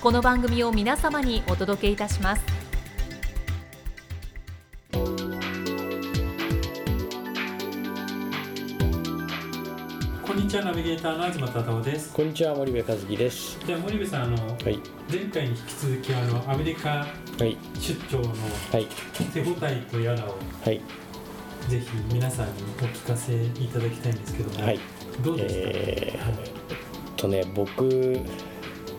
この番組を皆様にお届けいたします。こんにちはナビゲーターの東忠夫です。こんにちは森部和樹です。じゃあ森部さんあのはい。前回に引き続きあのアメリカはい。出張のはい。手応えとやらをはい。ぜひ皆さんにお聞かせいただきたいんですけども、はい。どうですか、えー、とね僕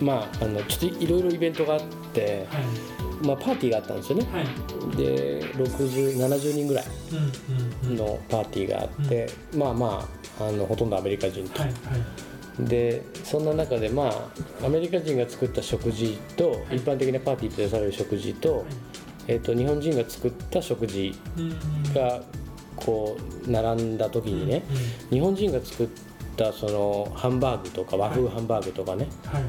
まああのちょっといろいろイベントがあって、はい。まあパーティーがあったんですよね。はい。で60、70人ぐらいうんうんうん。のパーティーがあって、まあまああのほとんどアメリカ人と。はいはい。でそんな中でまあアメリカ人が作った食事と、はい。一般的なパーティーと出される食事と,、えー、と日本人が作った食事うんうん。がこう並んだ時にね、日本人が作ったそのハンバーグとか和風ハンバーグとかね、はい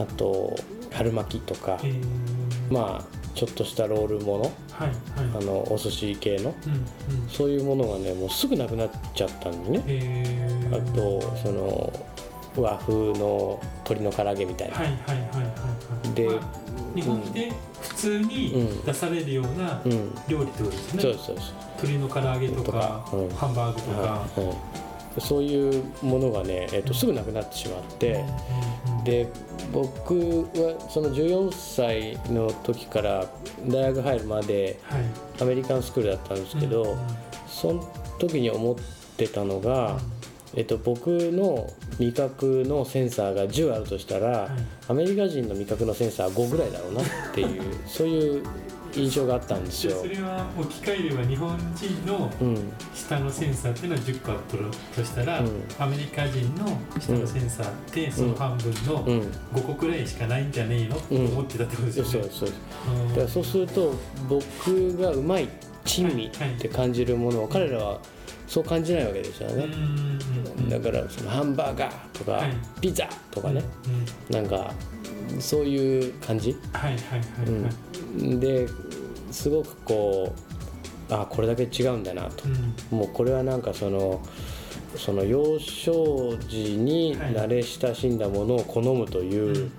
あと春巻きとか、えー、まあちょっとしたロールものはいはい。あのお寿司系のうんうん。そういうものがねもうすぐなくなっちゃったんでね、えあー、とその和風の鶏の唐揚げみたいな、はいはいはいはいはい。で、まあ日本で普通にうん。出されるようなうん。料理ってことですね、そうですそうです。鶏の唐揚げとかうん。ハンバーグとか、はいはい。そういうものがね、えっとすぐなくなってしまって、で僕はその14歳の時から大学入るまではい。アメリカンスクールだったんですけど、うんうんその時に思ってたのが、えっと、僕の味覚のセンサーが10あるとしたら、はい。アメリカ人の味覚のセンサーは5ぐらいだろうなっていう そういう印象があったんですよ。そ。れは置き換えれば日本人のうん。下のセンサーっていうのは10個あったとしたら、うん。アメリカ人の下のセンサーってその半分のうん、5個くらいしかないんじゃねえのって思ってたってことですよね。そうそうそうう。んだからそうすると僕がうまい珍味って感じるものを彼らはそう感じないわけですよね、うんうんうんだからそのハンバーガーとか、はい。ピザとかね、うんなんかそういう感じ、はいはいはいはい。ですごくこうあこれだけ違うんだなと、うん。もうこれはなんかそのその幼少時に慣れ親しんだものを好むとうんいう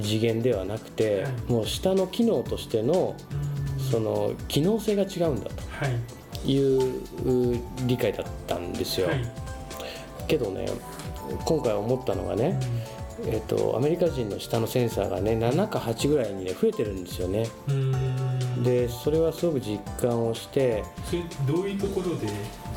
次元ではなくて、はい。もう下の機能としてのうん。その機能性が違うんだはい。という理解だったんですよ、はい。けどね今回思ったのがね、えっとアメリカ人の下のセンサーがね7か8ぐらいにね増えてるんですよね。うん。うんでそれはすごく実感をして。それどういうところで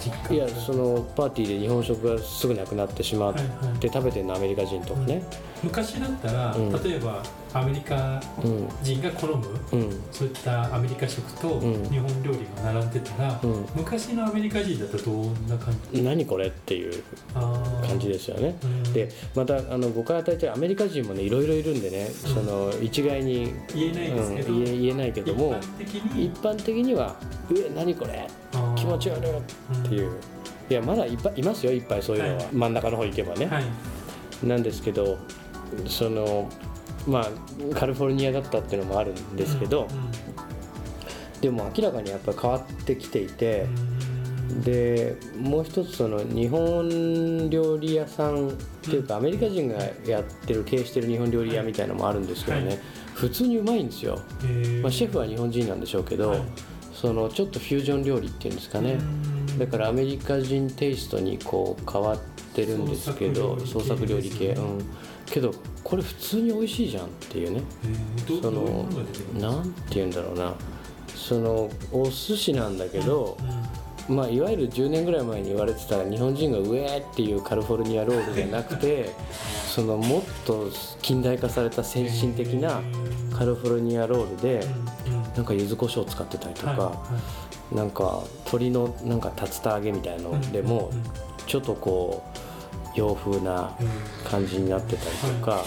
実感いやそのパーティーで日本食がすぐなくなってしまっはいはい。て食べてるのアメリカ人とかね。昔だったら、うん。例えばアメリカうん人が好むうん。そういったアメリカ食とうん。日本料理が並んでたら、うん。昔のアメリカ人だとどんな感じ？何これっていう感じですよね。うん。でまたあの誤解与えてアメリカ人もねいろいろいるんでね、その一概に、言えないですけど、うん、言え言えないけども一般的に？は「うえ何これ？気持ち悪い」っていう、いやまだいっぱいいますよいっぱいそういうのは、はい。真ん中の方行けばね、はい。なんですけどそのまあカリフォルニアだったっていうのもあるんですけど、でも明らかにやっぱり変わってきていてう、んでもう一つその日本料理屋さんっていうかアメリカ人がやってる経営してる日本料理屋みたいなのもあるんですけどね、はい。普通にうまいんですよ、まあ、シェフは日本人なんでしょうけど、はい。そのちょっとフュージョン料理っていうんですかね、うん。だからアメリカ人テイストにこう変わってるんですけど創創作料理系作料理系、うん、けどこれ普通に美味しいじゃんっていうね。そののが出て言うんだろうな。そのお寿司なんだけど、うん。まあ、いわゆる10年ぐらい前に言われてた日本人が上っていうカリフォルニアロールじゃなくて そのもっと近代化された先進的なカリフォルニアロールでなんか柚子胡椒を使ってたりとか、はいはなんか鶏のなんか竜田揚げみたいのでもちょっとこう洋風な感じになってたりとか、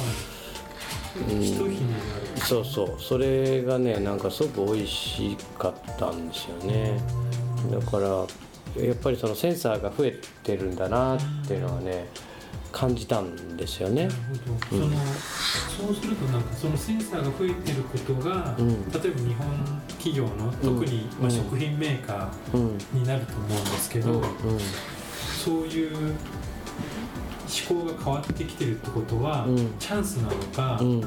うん。そうそう。それがねなんかすごく美味しかったんですよね。だからやっぱりそのセンサーが増えてるんだなっていうのはね感じたんですよね。なるほど、うん。そのそうするとなんかそのセンサーが増えてることが、うん。例えば日本企業の特に、まあ、うん食品メーカうん。ーになると思うんですけど、うん。そういう思考が変わってきてるってことは、うん。チャンスなのか、うん。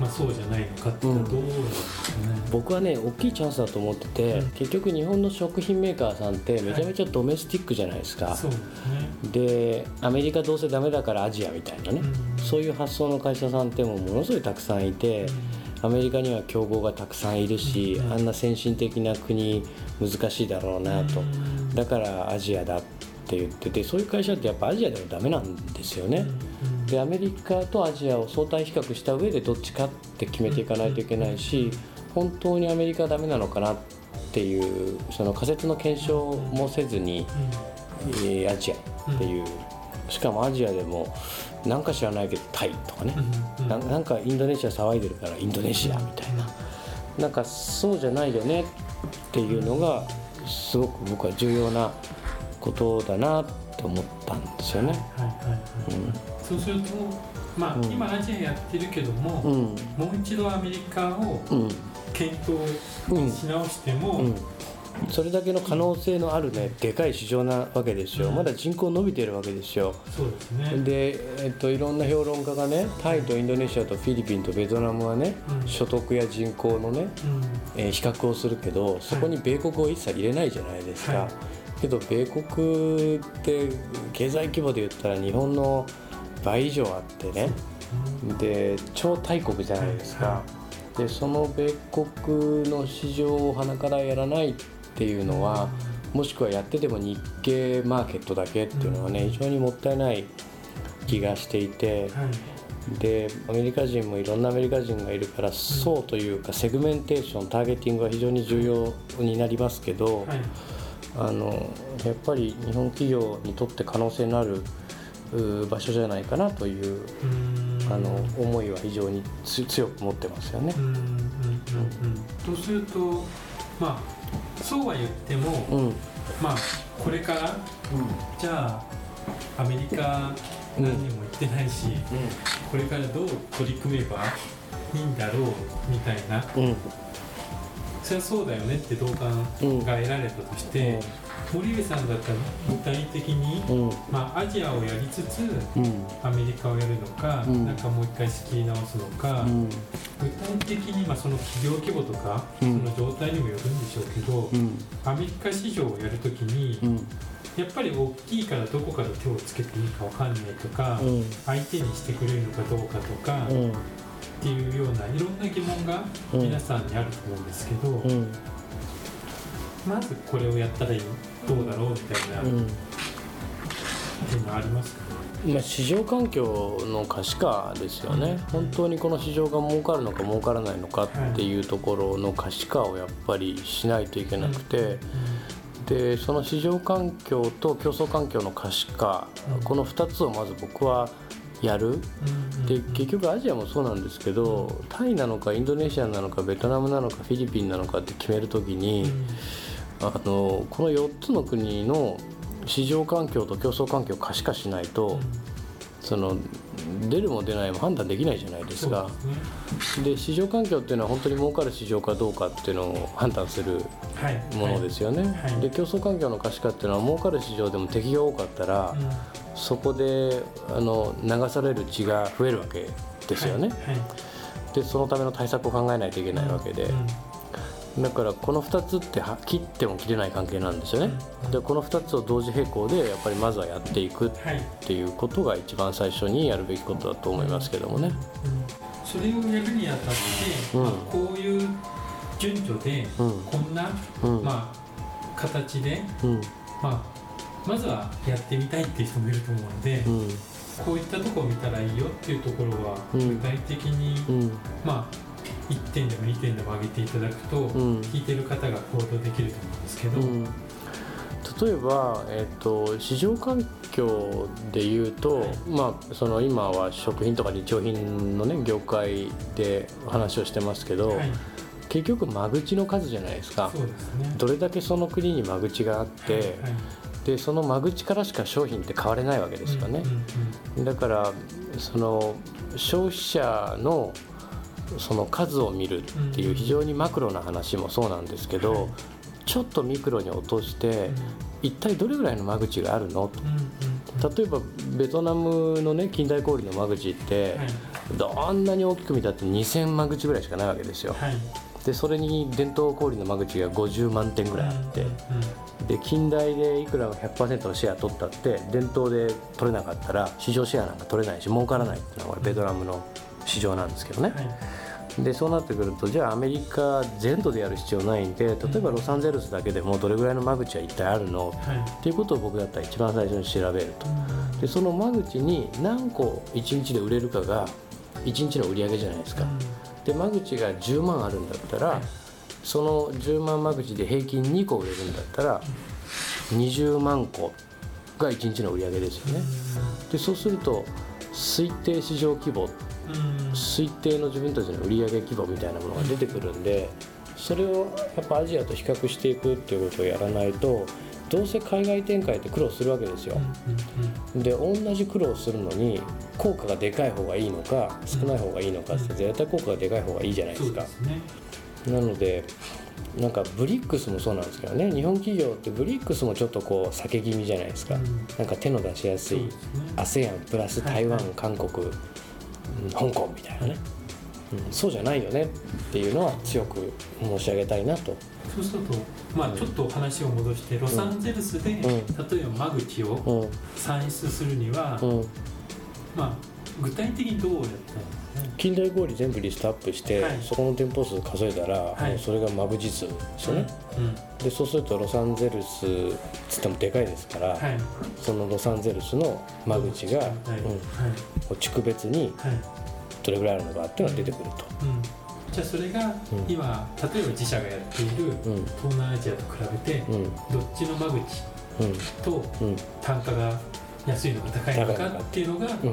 まあ、そうじゃないのかってどうなんですかね。僕はね大きいチャンスだと思ってて、うん。結局日本の食品メーカーさんってめちゃめちゃドメスティックじゃないですか、そうですね、でアメリカどうせダメだからアジアみたいなね、うん。そういう発想の会社さんってもうものすごいたくさんいて、アメリカには競合がたくさんいるし、うん。あんな先進的な国難しいだろうなと、うん。だからアジアだって言っててそういう会社ってやっぱアジアではダメなんですよね、うんでアメリカとアジアを相対比較した上でどっちかって決めていかないといけないし本当にアメリカはダメなのかなっていうその仮説の検証もせずに、えーアジアっていう。しかもアジアでもなんか知らないけどタイとかね、なんかインドネシア騒いでるからインドネシアみたいな。なんかそうじゃないよねっていうのがすごく僕は重要なことだなって思ったんですよね。はいはいはい。そうすると、まあうん。今アジアやってるけども、うん。もう一度アメリカをうん。検討うんし直しても、うん。それだけの可能性のあるねでかい市場なわけですよ。まだ人口伸びてるわけですよ。そうですね。で、えっと、いろんな評論家がねタイとインドネシアとフィリピンとベトナムはね、うん。所得や人口のね、うん。えー比較をするけどそこに米国を一切入れないじゃないですか、はいけど米国って経済規模で言ったら日本の倍以上あってね。で超大国じゃないですか、でその米国の市場を鼻からやらないっていうのは、もしくはやってても日系マーケットだけっていうのはね、うん。非常にもったいない気がしていて、はい。でアメリカ人もいろんなアメリカ人がいるから層というかセグメンテーションターゲティングが非常に重要になりますけど、はいあのやっぱり日本企業にとって可能性のあるう場所じゃないかなといううん。あの思いは非常につ強く持ってますよね。う。んうんうんうん。とするとまあそうは言っても、うん。まあこれからじゃあアメリカ何人も行ってないし、これからどう取り組めばいいんだろうみたいなうんうんそれはそうだよねって同感うんが得られたとして、森上さんだったら具体的に、うん。まあ、アジアをやりつつうん。アメリカをやるのか、うん。なんかもう一回仕切り直すのか、うん。具体的にまあその企業規模とか、うん。その状態にもよるんでしょうけど、うん。アメリカ市場をやるときに、うん。やっぱり大きいからどこから手をつけていいかわかんないとか、うん。相手にしてくれるのかどうかとか、っうんていうようないろんな疑問がうん。皆さんにあると思うんですけど、うん。まずこれをやったらいいどうだろうみたいな、うん。っていうのはありますかあ、市場環境の可視化ですよね、本当にこの市場が儲かるのか儲からないのかっていうところの可視化をやっぱりしないといけなくて、でその市場環境と競争環境の可視化、うん。この2つをまず僕はやる？で結局アジアもそうなんですけどタイなのかインドネシアなのかベトナムなのかフィリピンなのかって決めるときに、あのこの4つの国の市場環境と競争環境を可視化しないと、その出るも出ないも判断できないじゃないですか。ですね。で市場環境っていうのは本当に儲かる市場かどうかっていうのを判断するはい。ものですよね、はい。で競争環境の可視化っていうのは儲かる市場でも敵が多かったら、はいうん。そこであの流される血が増えるわけですよね、はい。はい。でそのための対策を考えないといけないわけで、うんだからこの2つっては切っても切れない関係なんですよね、でこの2つを同時並行でやっぱりまずはやっていくっはいていうことが一番最初にやるべきことだと思いますけどもね、それをやるにあたって、うん。まあ、こういう順序でうん。こんな、うん。まあ、形で、うん。まあ、まずはやってみたいっていう人もいると思うので、うん。こういったとこを見たらいいよっていうところはうん。具体的に、うん。まあ1点でも2点でも上げていただくと、うん。聞いてる方が行動できると思うんですけど、うん。例えば、えっと市場環境でいうと、はい。まあ、その今は食品とか日用品の、ね、業界で話をしてますけど、はい、結局間口の数じゃないですか。ね。どれだけその国に間口があって、はいはい。でその間口からしか商品って買われないわけですよね。だからその消費者のその数を見るっていう非常にマクロな話もそうなんですけど、はい。ちょっとミクロに落として、一体どれぐらいの間口があるの？例えばベトナムのね近代小売の間口って、はい。どんなに大きく見たって2000間口ぐらいしかないわけですよ。はい。でそれに伝統小売の間口が50万店ぐらいあって、で近代でいくら100%のシェア取ったって伝統で取れなかったら市場シェアなんか取れないし儲からないっていうのがこれベトナムの市場なんですけどね、はい。でそうなってくるとじゃあアメリカ全土でやる必要ないんで例えばロサンゼルスだけでもどれぐらいの間口は一体あるの？はい。っていうことを僕だったら一番最初に調べると。でその間口に何個1日で売れるかが1日の売り上げじゃないですか。で間口が10万あるんだったらその10万間口で平均2個売れるんだったら20万個が1日の売り上げですよね。でそうすると推定市場規模うん推定の自分たちの売上規模みたいなものが出てくるんでそれをやっぱアジアと比較していくっていうことをやらないとどうせ海外展開って苦労するわけですよ。で同じ苦労するのに効果がでかい方がいいのか少ない方がいいのかって絶対効果がでかい方がいいじゃないですか。なのでなんかブリックスもそうなんですけどね。日本企業ってブリックスもちょっとこう避け気味じゃないですか、うん。なんか手の出しやすい。ASEAN プラス台湾、はいはい。韓国、うん香港みたいなね、うんそうじゃないよねっていうのは強く申し上げたいなと、そうするとまあちょっと話を戻してロサンゼルスで、ん。例えば間口をうん。算出するには、うん、まあ具体的にどうやったんですかね近代小売全部リストアップして、はい。そこの店舗数数えたら、はい。もうそれが間口数ですよね、うん。でそうするとロサンゼルスつってもでかいですから、はい。そのロサンゼルスの間口が、はい。うん。はい。こう地区別にはい。どれぐらいあるのかっていうのが出てくると。うん。じゃあそれがうん。今、例えば自社がやっているうん。東南アジアと比べて、うん。どっちの間口うん。とうん。単価が安いのか高いのかっていうのがうん。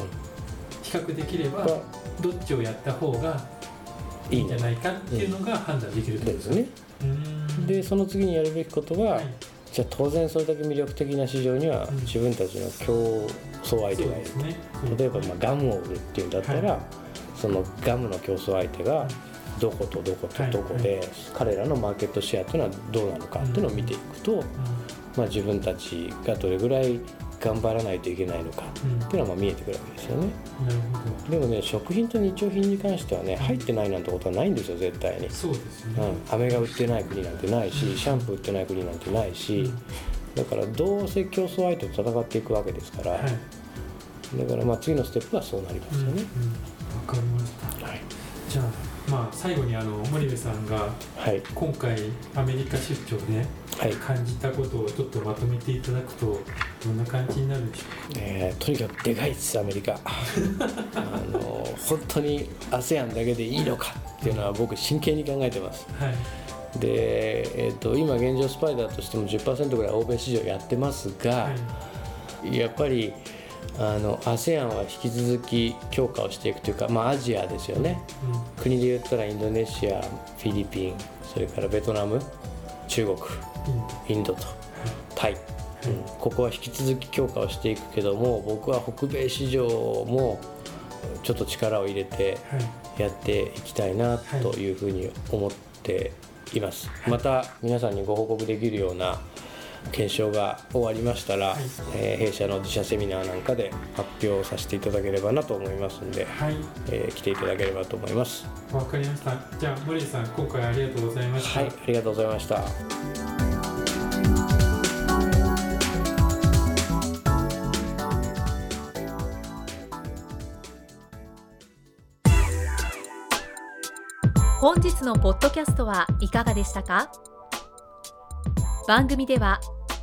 比較できればがどっちをやった方がいいんじゃないかっていうのが判断できるとですね。うん。でその次にやるべきことは、はい。じゃあ当然それだけ魅力的な市場にはうん。自分たちの競争相手がいるね。例えばまあガムを売るっていうんだったら、はそのガムの競争相手がどことどことどこで、彼らのマーケットシェアっていうのはどうなのかっていうのを見ていくと、まあ、自分たちがどれぐらい頑張らないといけないのかうん。うんっていうのはまあ見えてくるわけですよね。なるほど。でもね食品と日用品に関してはね入ってないなんてことはないんですよ絶対に、そうですね、うん、飴が売ってない国なんてないしシャンプー売ってない国なんてないし、だからどうせ競争相手と戦っていくわけですから、はい。だからまあ次のステップはそうなりますよね、うんうん。わかりました。はい、じゃあまあ最後にあの森部さんがはい。今回アメリカ出張ではい。感じたことをちょっとまとめていただくとどんな感じになるでしょえーとにかくでかいですアメリカ。あの本当に ASEAN だけでいいのかっていうのは僕真剣に考えてます。うかはい。で、えー、と今現状スパイダーとしても10%ぐらい欧米市場やってますが、はい。やっぱりあの ASEAN は引き続き強化をしていくというか、まあ、アジアですよね。国で言ったらインドネシアフィリピンそれからベトナム中国うん。インドとタイ、うん、ここは引き続き強化をしていくけども僕は北米市場もちょっと力を入れてはい。やっていきたいなというふうに思っています、また皆さんにご報告できるような検証が終わりましたら、はい。えー弊社の自社セミナーなんかで発表させていただければなと思いますんで、はい。えー来ていただければと思います。わかりました。じゃあ森さん今回ありがとうございました、はいありがとうございました。本日のポッドキャストはいかがでしたか？番組では